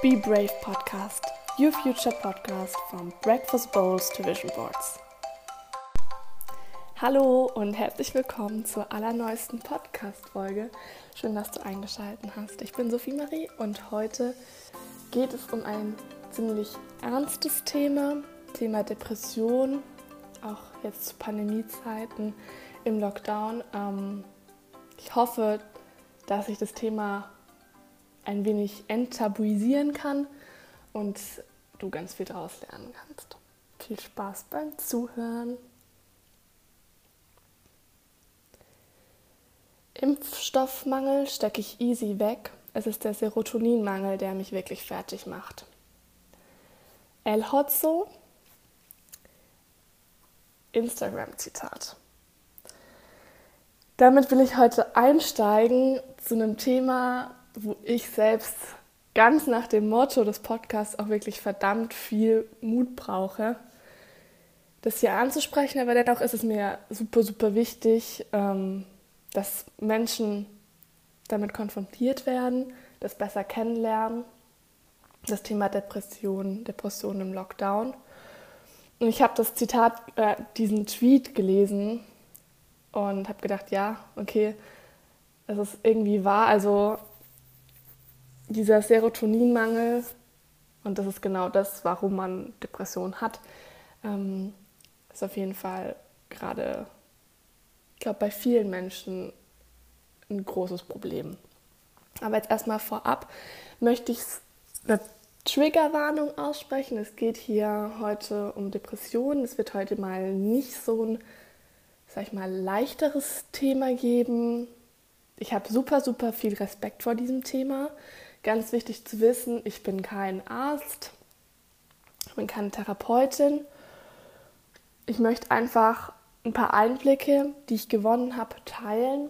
Be Brave Podcast, your future podcast from Breakfast Bowls to Vision Boards. Hallo und herzlich willkommen zur allerneuesten Podcast-Folge. Schön, dass du eingeschaltet hast. Ich bin Sophie Marie und heute geht es um ein ziemlich ernstes Thema, Thema Depression, auch jetzt zu Pandemiezeiten im Lockdown. Ähm, ich hoffe, dass ich das Thema ein wenig enttabuisieren kann und du ganz viel daraus lernen kannst. Viel Spaß beim Zuhören. Impfstoffmangel stecke ich easy weg. Es ist der Serotoninmangel, der mich wirklich fertig macht. El Hotzo, Instagram-Zitat. Damit will ich heute einsteigen zu einem Thema, wo ich selbst ganz nach dem Motto des Podcasts auch wirklich verdammt viel Mut brauche, das hier anzusprechen. Aber dennoch ist es mir super, super wichtig, ähm, dass Menschen damit konfrontiert werden, das besser kennenlernen. Das Thema Depression, Depression im Lockdown. Und ich habe das Zitat, äh, diesen Tweet gelesen und habe gedacht, ja, okay, es ist irgendwie wahr. Also dieser Serotoninmangel, und das ist genau das, warum man Depression hat, ähm, ist auf jeden Fall gerade, ich glaube, bei vielen Menschen ein großes Problem. Aber jetzt erstmal vorab möchte ich eine Triggerwarnung aussprechen. Es geht hier heute um Depressionen. Es wird heute mal nicht so ein sag ich mal, leichteres Thema geben. Ich habe super, super viel Respekt vor diesem Thema. Ganz wichtig zu wissen, ich bin kein Arzt, ich bin keine Therapeutin. Ich möchte einfach ein paar Einblicke, die ich gewonnen habe, teilen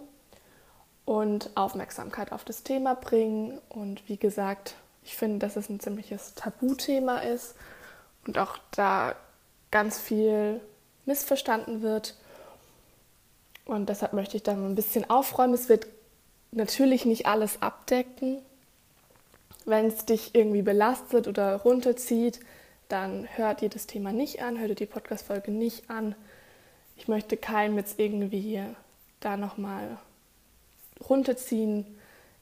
und Aufmerksamkeit auf das Thema bringen. Und wie gesagt, ich finde, dass es ein ziemliches Tabuthema ist und auch da ganz viel missverstanden wird. Und deshalb möchte ich da ein bisschen aufräumen. Es wird natürlich nicht alles abdecken. Wenn es dich irgendwie belastet oder runterzieht, dann hört ihr das Thema nicht an, hört ihr die Podcast-Folge nicht an. Ich möchte keinem jetzt irgendwie da nochmal runterziehen,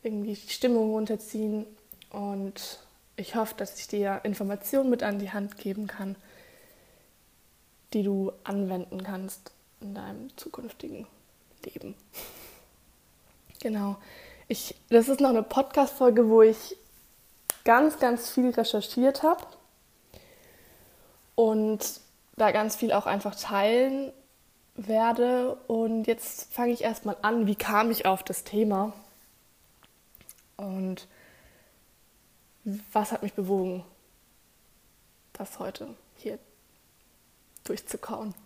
irgendwie die Stimmung runterziehen. Und ich hoffe, dass ich dir Informationen mit an die Hand geben kann, die du anwenden kannst in deinem zukünftigen Leben. Genau. Ich, das ist noch eine Podcast-Folge, wo ich ganz, ganz viel recherchiert habe und da ganz viel auch einfach teilen werde. Und jetzt fange ich erstmal an, wie kam ich auf das Thema und was hat mich bewogen, das heute hier durchzukauen.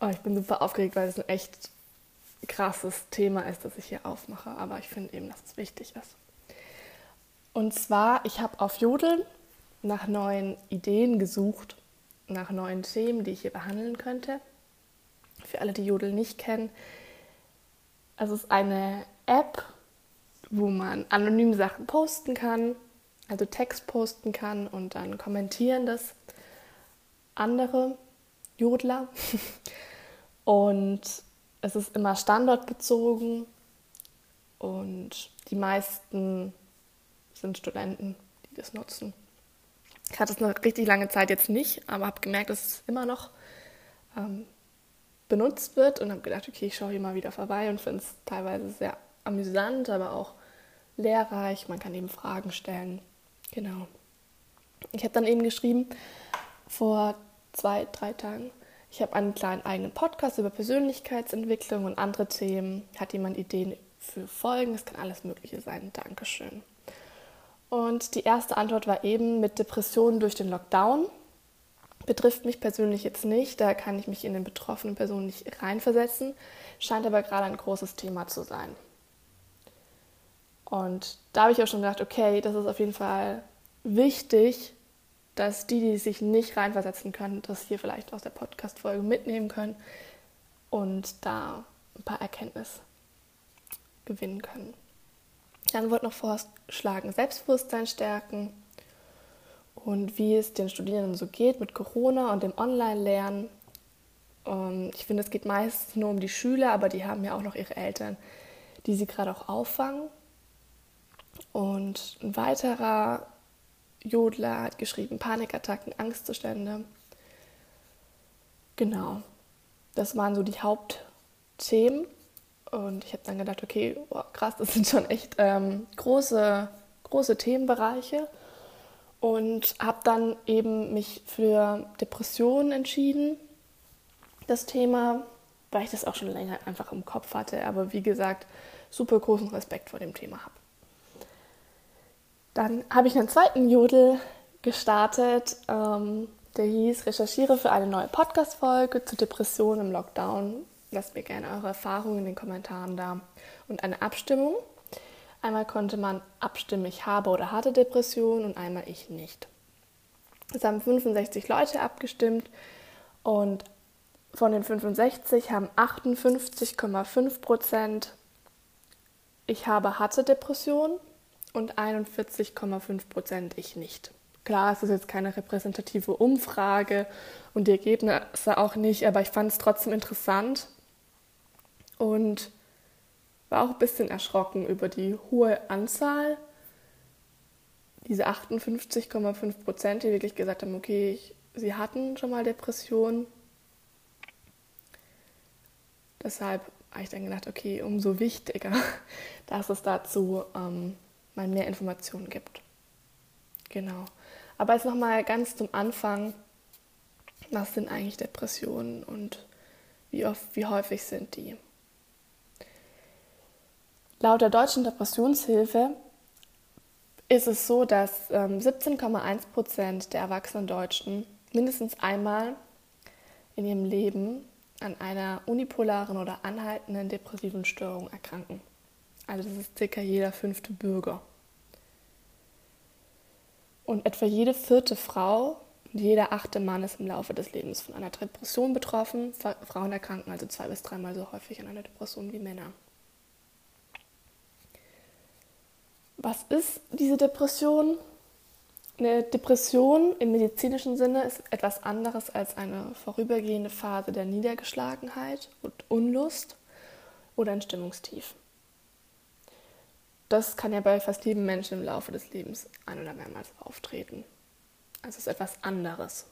Oh, ich bin super aufgeregt, weil es ein echt krasses Thema ist, das ich hier aufmache. Aber ich finde eben, dass es wichtig ist. Und zwar, ich habe auf Jodel nach neuen Ideen gesucht, nach neuen Themen, die ich hier behandeln könnte. Für alle, die Jodel nicht kennen, es ist eine App, wo man anonym Sachen posten kann, also Text posten kann und dann kommentieren das andere Jodler. Und es ist immer standortbezogen und die meisten sind Studenten, die das nutzen. Ich hatte es eine richtig lange Zeit jetzt nicht, aber habe gemerkt, dass es immer noch ähm, benutzt wird und habe gedacht, okay, ich schaue hier mal wieder vorbei und finde es teilweise sehr amüsant, aber auch lehrreich. Man kann eben Fragen stellen. Genau. Ich habe dann eben geschrieben, vor zwei, drei Tagen, ich habe einen kleinen eigenen Podcast über Persönlichkeitsentwicklung und andere Themen. Hat jemand Ideen für Folgen? Es kann alles Mögliche sein. Dankeschön. Und die erste Antwort war eben mit Depressionen durch den Lockdown. Betrifft mich persönlich jetzt nicht, da kann ich mich in den betroffenen Personen nicht reinversetzen, scheint aber gerade ein großes Thema zu sein. Und da habe ich auch schon gedacht, okay, das ist auf jeden Fall wichtig, dass die, die sich nicht reinversetzen können, das hier vielleicht aus der Podcast-Folge mitnehmen können und da ein paar Erkenntnisse gewinnen können. Dann wurde noch vorgeschlagen, Selbstbewusstsein stärken und wie es den Studierenden so geht mit Corona und dem Online-Lernen. Ich finde, es geht meist nur um die Schüler, aber die haben ja auch noch ihre Eltern, die sie gerade auch auffangen. Und ein weiterer Jodler hat geschrieben, Panikattacken, Angstzustände. Genau, das waren so die Hauptthemen. Und ich habe dann gedacht, okay, boah, krass, das sind schon echt ähm, große, große Themenbereiche. Und habe dann eben mich für Depressionen entschieden, das Thema, weil ich das auch schon länger einfach im Kopf hatte. Aber wie gesagt, super großen Respekt vor dem Thema habe. Dann habe ich einen zweiten Jodel gestartet, ähm, der hieß Recherchiere für eine neue Podcast-Folge zu Depressionen im Lockdown. Lasst mir gerne eure Erfahrungen in den Kommentaren da. Und eine Abstimmung. Einmal konnte man abstimmen, ich habe oder hatte Depression und einmal ich nicht. Es haben 65 Leute abgestimmt und von den 65 haben 58,5 Prozent ich habe hatte Depression und 41,5 Prozent ich nicht. Klar, es ist jetzt keine repräsentative Umfrage und die Ergebnisse auch nicht, aber ich fand es trotzdem interessant und war auch ein bisschen erschrocken über die hohe Anzahl. Diese 58,5 Prozent, die wirklich gesagt haben, okay, ich, sie hatten schon mal Depressionen. Deshalb habe ich dann gedacht, okay, umso wichtiger, dass es dazu ähm, mal mehr Informationen gibt. Genau. Aber jetzt nochmal ganz zum Anfang, was sind eigentlich Depressionen und wie, oft, wie häufig sind die? Laut der Deutschen Depressionshilfe ist es so, dass ähm, 17,1 Prozent der erwachsenen Deutschen mindestens einmal in ihrem Leben an einer unipolaren oder anhaltenden depressiven Störung erkranken. Also das ist circa jeder fünfte Bürger. Und etwa jede vierte Frau und jeder achte Mann ist im Laufe des Lebens von einer Depression betroffen. Frauen erkranken also zwei bis dreimal so häufig an einer Depression wie Männer. Was ist diese Depression? Eine Depression im medizinischen Sinne ist etwas anderes als eine vorübergehende Phase der Niedergeschlagenheit und Unlust oder ein Stimmungstief. Das kann ja bei fast jedem Menschen im Laufe des Lebens ein- oder mehrmals auftreten. Also es ist etwas anderes.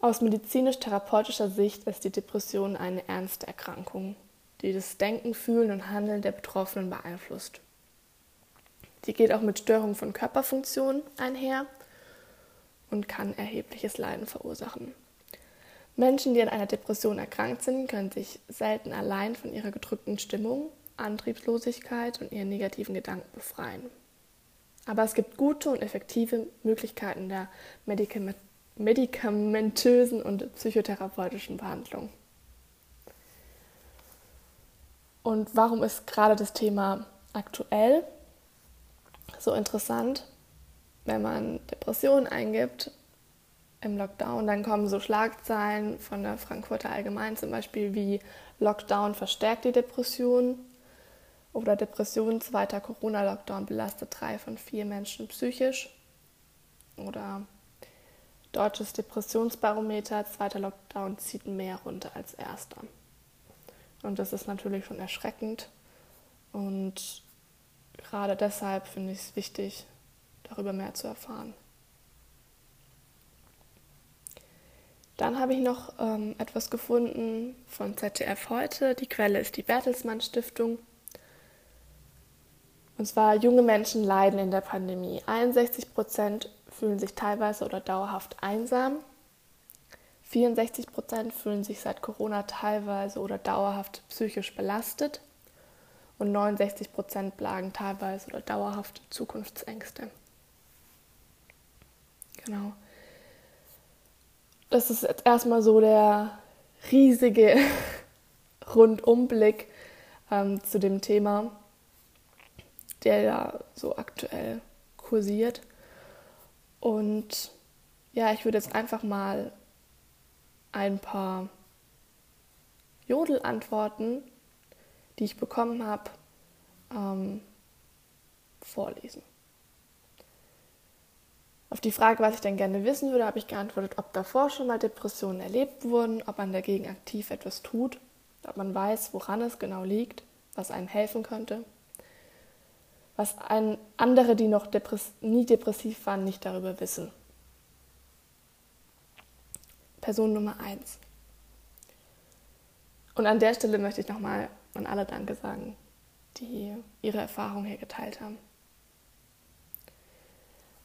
Aus medizinisch-therapeutischer Sicht ist die Depression eine ernste Erkrankung, die das Denken, Fühlen und Handeln der Betroffenen beeinflusst. Die geht auch mit Störungen von Körperfunktionen einher und kann erhebliches Leiden verursachen. Menschen, die an einer Depression erkrankt sind, können sich selten allein von ihrer gedrückten Stimmung, Antriebslosigkeit und ihren negativen Gedanken befreien. Aber es gibt gute und effektive Möglichkeiten der medikamentösen und psychotherapeutischen Behandlung. Und warum ist gerade das Thema aktuell? So interessant, wenn man Depressionen eingibt im Lockdown, dann kommen so Schlagzeilen von der Frankfurter Allgemein zum Beispiel wie Lockdown verstärkt die Depression oder Depression, zweiter Corona-Lockdown belastet drei von vier Menschen psychisch oder deutsches Depressionsbarometer, zweiter Lockdown zieht mehr runter als erster. Und das ist natürlich schon erschreckend und gerade deshalb finde ich es wichtig, darüber mehr zu erfahren. Dann habe ich noch ähm, etwas gefunden von ZDF heute. Die Quelle ist die Bertelsmann Stiftung. Und zwar, junge Menschen leiden in der Pandemie. 61 Prozent fühlen sich teilweise oder dauerhaft einsam. 64 Prozent fühlen sich seit Corona teilweise oder dauerhaft psychisch belastet und 69 Prozent plagen teilweise oder dauerhaft Zukunftsängste. Genau. Das ist jetzt erstmal so der riesige Rundumblick ähm, zu dem Thema, der ja so aktuell kursiert. Und ja, ich würde jetzt einfach mal ein paar Jodelantworten die ich bekommen habe, ähm, vorlesen. Auf die Frage, was ich denn gerne wissen würde, habe ich geantwortet, ob davor schon mal Depressionen erlebt wurden, ob man dagegen aktiv etwas tut, ob man weiß, woran es genau liegt, was einem helfen könnte, was ein, andere, die noch depress nie depressiv waren, nicht darüber wissen. Person Nummer 1. Und an der Stelle möchte ich nochmal an alle Danke sagen, die ihre Erfahrung hier geteilt haben.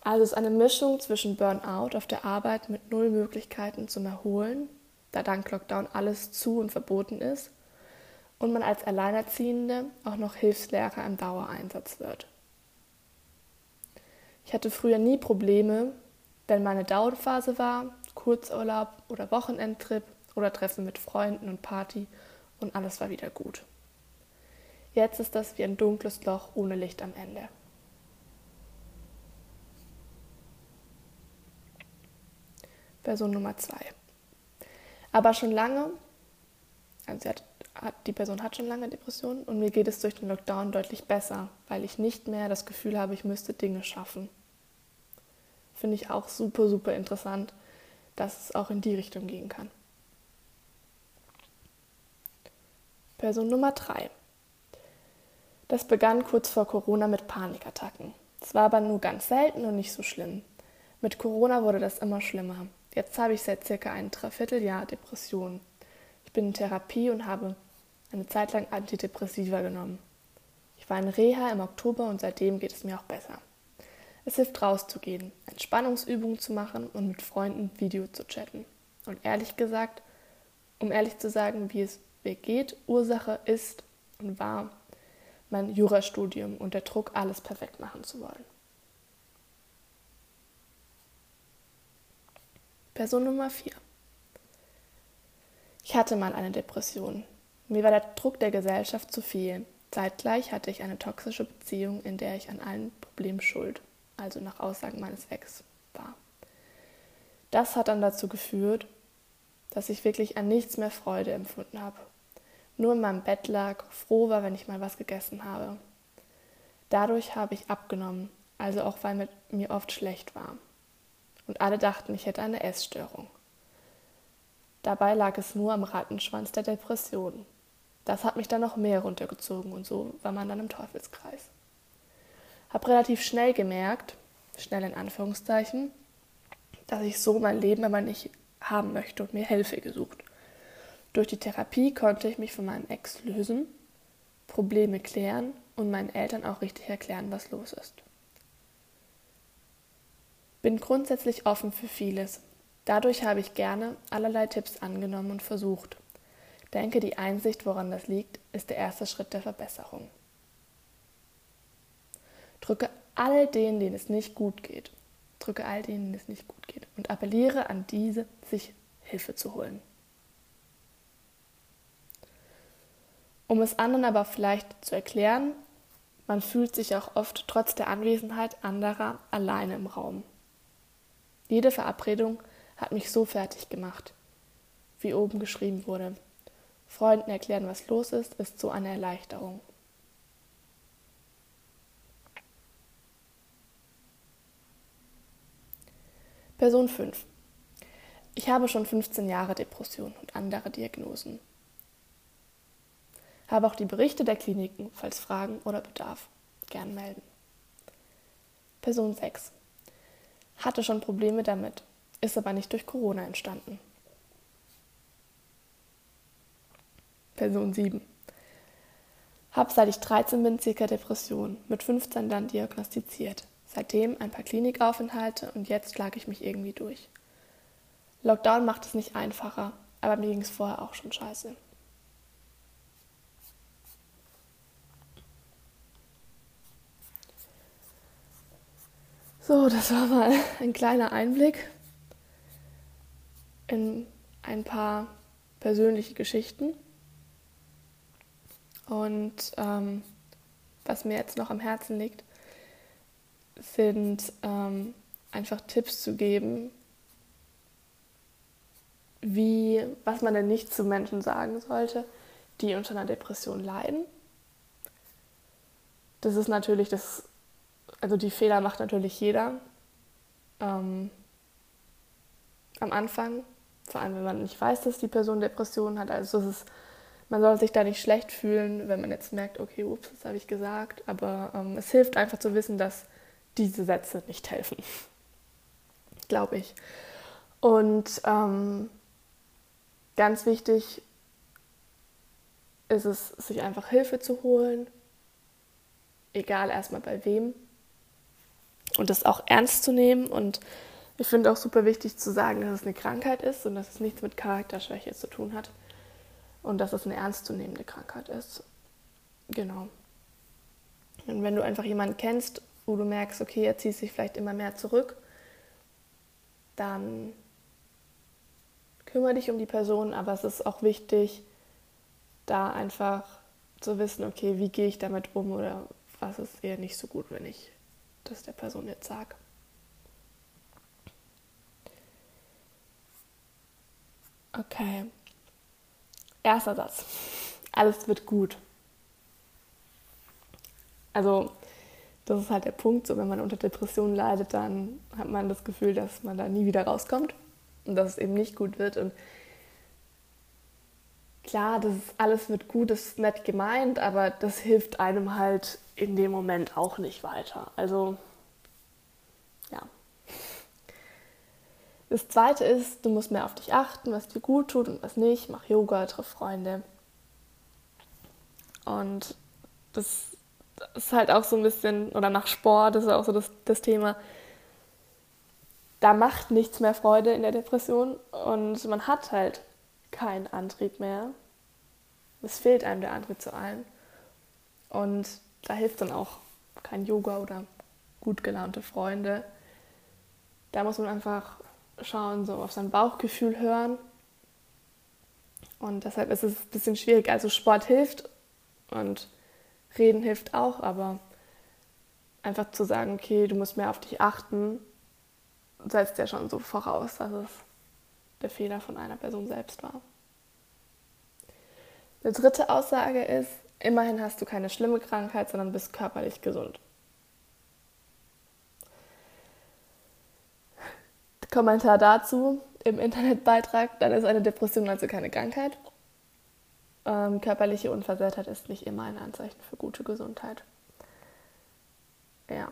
Also es ist eine Mischung zwischen Burnout auf der Arbeit mit null Möglichkeiten zum Erholen, da dank Lockdown alles zu und verboten ist, und man als Alleinerziehende auch noch Hilfslehrer im Dauereinsatz wird. Ich hatte früher nie Probleme, wenn meine Dauerphase war, Kurzurlaub oder Wochenendtrip oder Treffen mit Freunden und Party und alles war wieder gut. Jetzt ist das wie ein dunkles Loch ohne Licht am Ende. Person Nummer zwei. Aber schon lange, also hat, hat, die Person hat schon lange Depressionen und mir geht es durch den Lockdown deutlich besser, weil ich nicht mehr das Gefühl habe, ich müsste Dinge schaffen. Finde ich auch super, super interessant, dass es auch in die Richtung gehen kann. Person Nummer 3. Das begann kurz vor Corona mit Panikattacken. Es war aber nur ganz selten und nicht so schlimm. Mit Corona wurde das immer schlimmer. Jetzt habe ich seit circa ein Dreivierteljahr Depressionen. Ich bin in Therapie und habe eine Zeit lang Antidepressiva genommen. Ich war in Reha im Oktober und seitdem geht es mir auch besser. Es hilft rauszugehen, Entspannungsübungen zu machen und mit Freunden Video zu chatten. Und ehrlich gesagt, um ehrlich zu sagen, wie es mir geht, Ursache ist und war mein Jurastudium und der Druck, alles perfekt machen zu wollen. Person Nummer 4. Ich hatte mal eine Depression. Mir war der Druck der Gesellschaft zu viel. Zeitgleich hatte ich eine toxische Beziehung, in der ich an allen Problemen schuld also nach Aussagen meines Ex, war. Das hat dann dazu geführt, dass ich wirklich an nichts mehr Freude empfunden habe. Nur in meinem Bett lag, froh war, wenn ich mal was gegessen habe. Dadurch habe ich abgenommen, also auch weil mir oft schlecht war. Und alle dachten, ich hätte eine Essstörung. Dabei lag es nur am Rattenschwanz der Depression. Das hat mich dann noch mehr runtergezogen und so war man dann im Teufelskreis. Habe relativ schnell gemerkt, schnell in Anführungszeichen, dass ich so mein Leben aber nicht haben möchte und mir Hilfe gesucht. Durch die Therapie konnte ich mich von meinem Ex lösen, Probleme klären und meinen Eltern auch richtig erklären, was los ist. Bin grundsätzlich offen für vieles. Dadurch habe ich gerne allerlei Tipps angenommen und versucht. Denke, die Einsicht, woran das liegt, ist der erste Schritt der Verbesserung. Drücke all denen, denen es nicht gut geht. Drücke all denen, denen es nicht gut geht. Und appelliere an diese, sich Hilfe zu holen. Um es anderen aber vielleicht zu erklären, man fühlt sich auch oft trotz der Anwesenheit anderer alleine im Raum. Jede Verabredung hat mich so fertig gemacht, wie oben geschrieben wurde. Freunden erklären, was los ist, ist so eine Erleichterung. Person 5. Ich habe schon 15 Jahre Depression und andere Diagnosen. Habe auch die Berichte der Kliniken, falls Fragen oder Bedarf. Gern melden. Person 6. Hatte schon Probleme damit, ist aber nicht durch Corona entstanden. Person 7. Hab seit ich 13 bin circa Depression, mit 15 dann diagnostiziert. Seitdem ein paar Klinikaufenthalte und jetzt lag ich mich irgendwie durch. Lockdown macht es nicht einfacher, aber mir ging es vorher auch schon scheiße. So, das war mal ein kleiner Einblick in ein paar persönliche Geschichten. Und ähm, was mir jetzt noch am Herzen liegt, sind ähm, einfach Tipps zu geben, wie, was man denn nicht zu Menschen sagen sollte, die unter einer Depression leiden. das ist natürlich das, also die Fehler macht natürlich jeder ähm, am Anfang, vor allem wenn man nicht weiß, dass die Person Depressionen hat. Also es ist, man soll sich da nicht schlecht fühlen, wenn man jetzt merkt, okay, ups, das habe ich gesagt. Aber ähm, es hilft einfach zu wissen, dass diese Sätze nicht helfen. Glaube ich. Und ähm, ganz wichtig ist es, sich einfach Hilfe zu holen, egal erstmal bei wem. Und das auch ernst zu nehmen. Und ich finde auch super wichtig zu sagen, dass es eine Krankheit ist und dass es nichts mit Charakterschwäche zu tun hat. Und dass es eine ernstzunehmende Krankheit ist. Genau. Und wenn du einfach jemanden kennst, wo du merkst, okay, er zieht sich vielleicht immer mehr zurück, dann kümmere dich um die Person, aber es ist auch wichtig, da einfach zu wissen, okay, wie gehe ich damit um oder was ist eher nicht so gut, wenn ich das der Person jetzt sage. Okay. Erster Satz. Alles wird gut. Also, das ist halt der Punkt, so wenn man unter Depressionen leidet, dann hat man das Gefühl, dass man da nie wieder rauskommt und dass es eben nicht gut wird. Und klar, das ist, alles wird gut, das ist nett gemeint, aber das hilft einem halt in dem Moment auch nicht weiter. Also, ja. Das zweite ist, du musst mehr auf dich achten, was dir gut tut und was nicht. Mach Yoga, triff Freunde. Und das ist halt auch so ein bisschen, oder nach Sport, das ist auch so das, das Thema. Da macht nichts mehr Freude in der Depression und man hat halt keinen Antrieb mehr. Es fehlt einem der Antrieb zu allen. Und da hilft dann auch kein Yoga oder gut gelaunte Freunde. Da muss man einfach schauen, so auf sein Bauchgefühl hören. Und deshalb ist es ein bisschen schwierig. Also Sport hilft und Reden hilft auch, aber einfach zu sagen, okay, du musst mehr auf dich achten, setzt ja schon so voraus, dass es der Fehler von einer Person selbst war. Die dritte Aussage ist, immerhin hast du keine schlimme Krankheit, sondern bist körperlich gesund. Kommentar dazu im Internetbeitrag, dann ist eine Depression also keine Krankheit. Ähm, körperliche Unversehrtheit ist nicht immer ein Anzeichen für gute Gesundheit. Ja.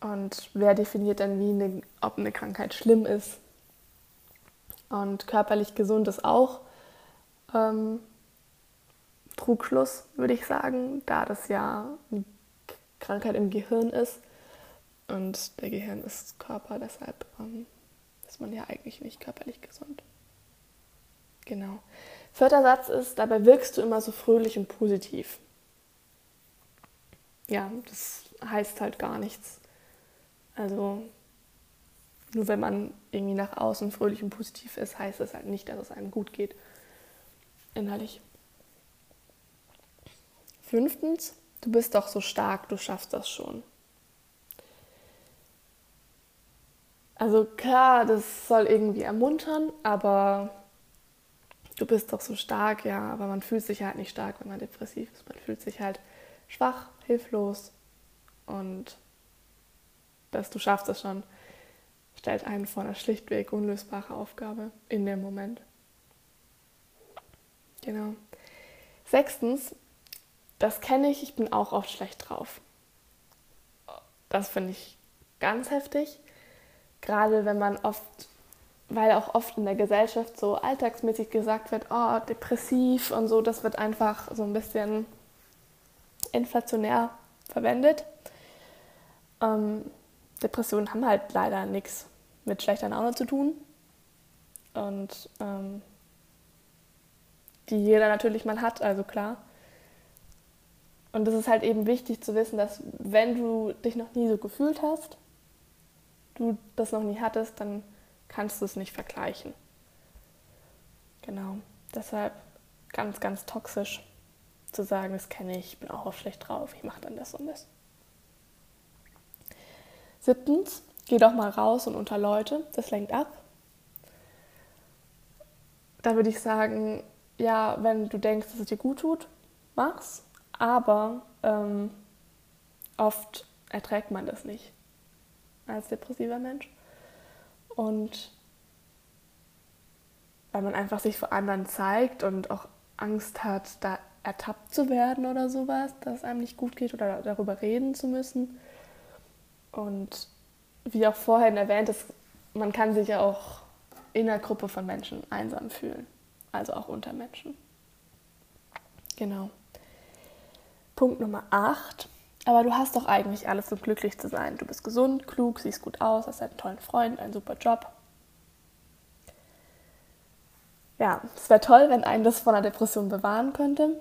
Und wer definiert dann, wie eine, ob eine Krankheit schlimm ist? Und körperlich gesund ist auch ähm, Trugschluss, würde ich sagen, da das ja eine Krankheit im Gehirn ist. Und der Gehirn ist Körper, deshalb ähm, ist man ja eigentlich nicht körperlich gesund. Genau. Vierter Satz ist, dabei wirkst du immer so fröhlich und positiv. Ja, das heißt halt gar nichts. Also nur wenn man irgendwie nach außen fröhlich und positiv ist, heißt das halt nicht, dass es einem gut geht. Innerlich. Fünftens, du bist doch so stark, du schaffst das schon. Also klar, das soll irgendwie ermuntern, aber du bist doch so stark, ja, aber man fühlt sich halt nicht stark, wenn man depressiv ist. Man fühlt sich halt schwach, hilflos und dass du schaffst das schon, stellt einen vor einer schlichtweg unlösbare Aufgabe in dem Moment. Genau. Sechstens, das kenne ich, ich bin auch oft schlecht drauf. Das finde ich ganz heftig, gerade wenn man oft weil auch oft in der Gesellschaft so alltagsmäßig gesagt wird, oh, depressiv und so, das wird einfach so ein bisschen inflationär verwendet. Ähm, Depressionen haben halt leider nichts mit schlechter Laune zu tun. Und ähm, die jeder natürlich mal hat, also klar. Und es ist halt eben wichtig zu wissen, dass wenn du dich noch nie so gefühlt hast, du das noch nie hattest, dann kannst du es nicht vergleichen. Genau. Deshalb ganz, ganz toxisch zu sagen, das kenne ich, ich bin auch oft schlecht drauf, ich mache dann das und das. Siebtens, geh doch mal raus und unter Leute, das lenkt ab. Da würde ich sagen, ja, wenn du denkst, dass es dir gut tut, mach's. Aber ähm, oft erträgt man das nicht als depressiver Mensch. Und weil man einfach sich vor anderen zeigt und auch Angst hat, da ertappt zu werden oder sowas, dass es einem nicht gut geht oder darüber reden zu müssen. Und wie auch vorhin erwähnt ist, man kann sich ja auch in einer Gruppe von Menschen einsam fühlen, also auch unter Menschen. Genau. Punkt Nummer 8. Aber du hast doch eigentlich alles, um glücklich zu sein. Du bist gesund, klug, siehst gut aus, hast einen tollen Freund, einen super Job. Ja, es wäre toll, wenn einen das von einer Depression bewahren könnte.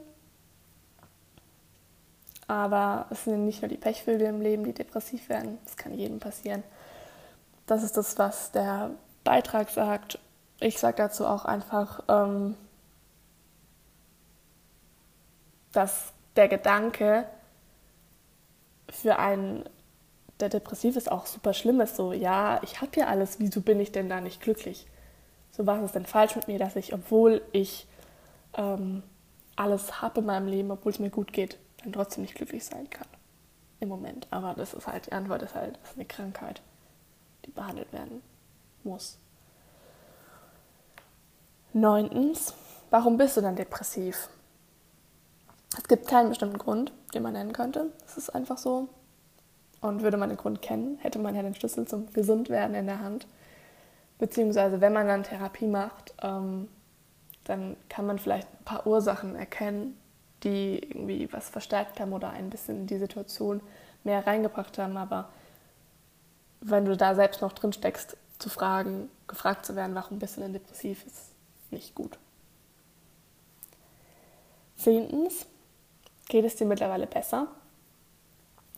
Aber es sind nicht nur die Pechvögel im Leben, die depressiv werden. Das kann jedem passieren. Das ist das, was der Beitrag sagt. Ich sage dazu auch einfach, ähm, dass der Gedanke für einen, der depressiv ist, auch super schlimm ist. So, ja, ich habe ja alles, wieso bin ich denn da nicht glücklich? So, was ist denn falsch mit mir, dass ich, obwohl ich ähm, alles habe in meinem Leben, obwohl es mir gut geht, dann trotzdem nicht glücklich sein kann. Im Moment. Aber das ist halt, die Antwort ist halt, das ist eine Krankheit, behandelt werden muss. Neuntens, warum bist du dann depressiv? Es gibt keinen bestimmten Grund, den man nennen könnte. Es ist einfach so. Und würde man den Grund kennen, hätte man ja den Schlüssel zum Gesundwerden in der Hand. Beziehungsweise, wenn man dann Therapie macht, ähm, dann kann man vielleicht ein paar Ursachen erkennen, die irgendwie was verstärkt haben oder ein bisschen in die Situation mehr reingebracht haben. Aber wenn du da selbst noch drin steckst, zu fragen, gefragt zu werden, warum bist du denn depressiv, ist nicht gut. Zehntens, geht es dir mittlerweile besser?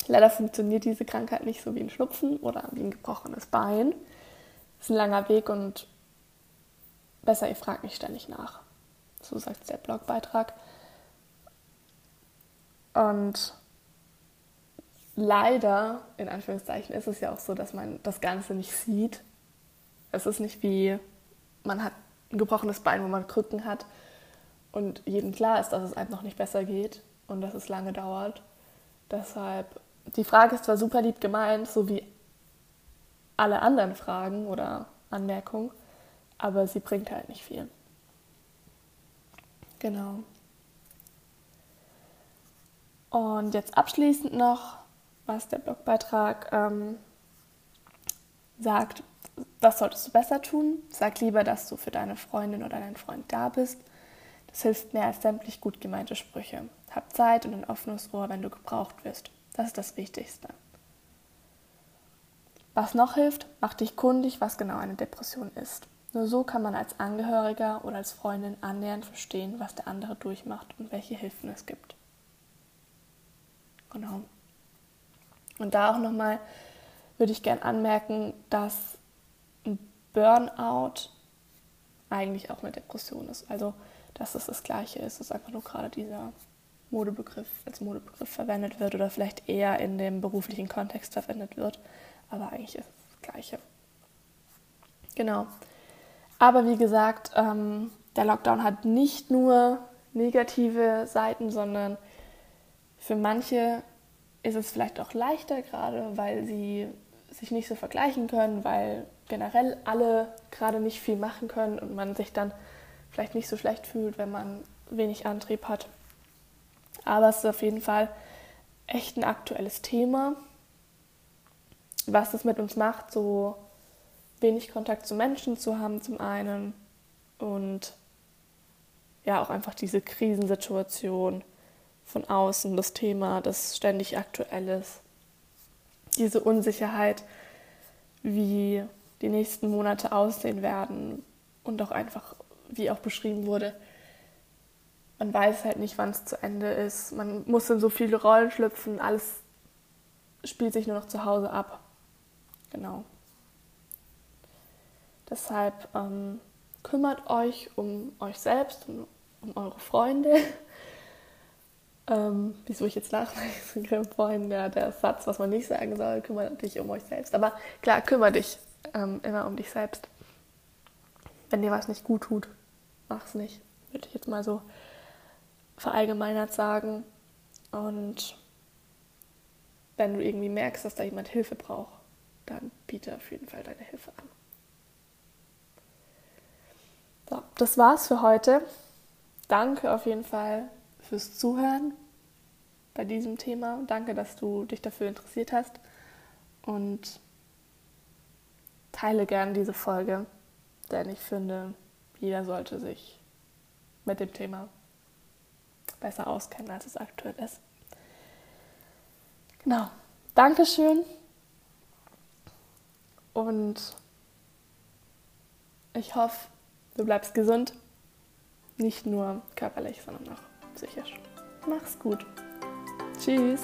Leider funktioniert diese Krankheit nicht so wie ein Schnupfen oder wie ein gebrochenes Bein. Es ist ein langer Weg und besser, ihr fragt mich ständig nach. So sagt der Blogbeitrag. Und leider, in Anführungszeichen, ist es ja auch so, dass man das Ganze nicht sieht. Es ist nicht wie, man hat ein gebrochenes Bein, wo man Krücken hat und jedem klar ist, dass es einem noch nicht besser geht und dass es lange dauert. Deshalb, die Frage ist zwar super lieb gemeint, so wie alle anderen Fragen oder Anmerkungen, aber sie bringt halt nicht viel. Genau. Und jetzt abschließend noch, was der Blogbeitrag ähm, sagt, was solltest du besser tun? Sag lieber, dass du für deine Freundin oder deinen Freund da bist. Das hilft mehr als sämtlich gut gemeinte Sprüche. Hab Zeit und ein offenes Ohr, wenn du gebraucht wirst. Das ist das Wichtigste. Was noch hilft, mach dich kundig, was genau eine Depression ist. Nur so kann man als Angehöriger oder als Freundin annähernd verstehen, was der andere durchmacht und welche Hilfen es gibt. Genau. Und da auch nochmal würde ich gern anmerken, dass ein Burnout eigentlich auch eine Depression ist. Also, dass es das Gleiche ist, dass einfach nur gerade dieser Modebegriff als Modebegriff verwendet wird oder vielleicht eher in dem beruflichen Kontext verwendet wird. Aber eigentlich ist es das Gleiche. Genau. Aber wie gesagt, ähm, der Lockdown hat nicht nur negative Seiten, sondern für manche ist es vielleicht auch leichter gerade, weil sie sich nicht so vergleichen können, weil generell alle gerade nicht viel machen können und man sich dann vielleicht nicht so schlecht fühlt, wenn man wenig Antrieb hat. Aber es ist auf jeden Fall echt ein aktuelles Thema, was es mit uns macht, so wenig Kontakt zu Menschen zu haben zum einen und ja auch einfach diese Krisensituation von außen, das Thema, das ständig aktuell ist, diese Unsicherheit, wie die nächsten Monate aussehen werden und auch einfach, wie auch beschrieben wurde, man weiß halt nicht, wann es zu Ende ist. Man muss in so viele Rollen schlüpfen. Alles spielt sich nur noch zu Hause ab. Genau. Deshalb ähm, kümmert euch um euch selbst und um eure Freunde. Ähm, wieso ich jetzt nachdenke, Freunde, ja, der Satz, was man nicht sagen soll, kümmert dich um euch selbst. Aber klar, kümmere dich ähm, immer um dich selbst. Wenn dir was nicht gut tut, mach's nicht. Würde ich jetzt mal so verallgemeinert sagen. Und wenn du irgendwie merkst, dass da jemand Hilfe braucht, dann biete auf jeden Fall deine Hilfe an. So, das war's für heute. Danke auf jeden Fall fürs Zuhören bei diesem Thema. Danke, dass du dich dafür interessiert hast und teile gern diese Folge, denn ich finde, jeder sollte sich mit dem Thema besser auskennen, als es aktuell ist. Genau. Dankeschön. Und ich hoffe, du bleibst gesund. Nicht nur körperlich, sondern auch psychisch. Mach's gut. Tschüss.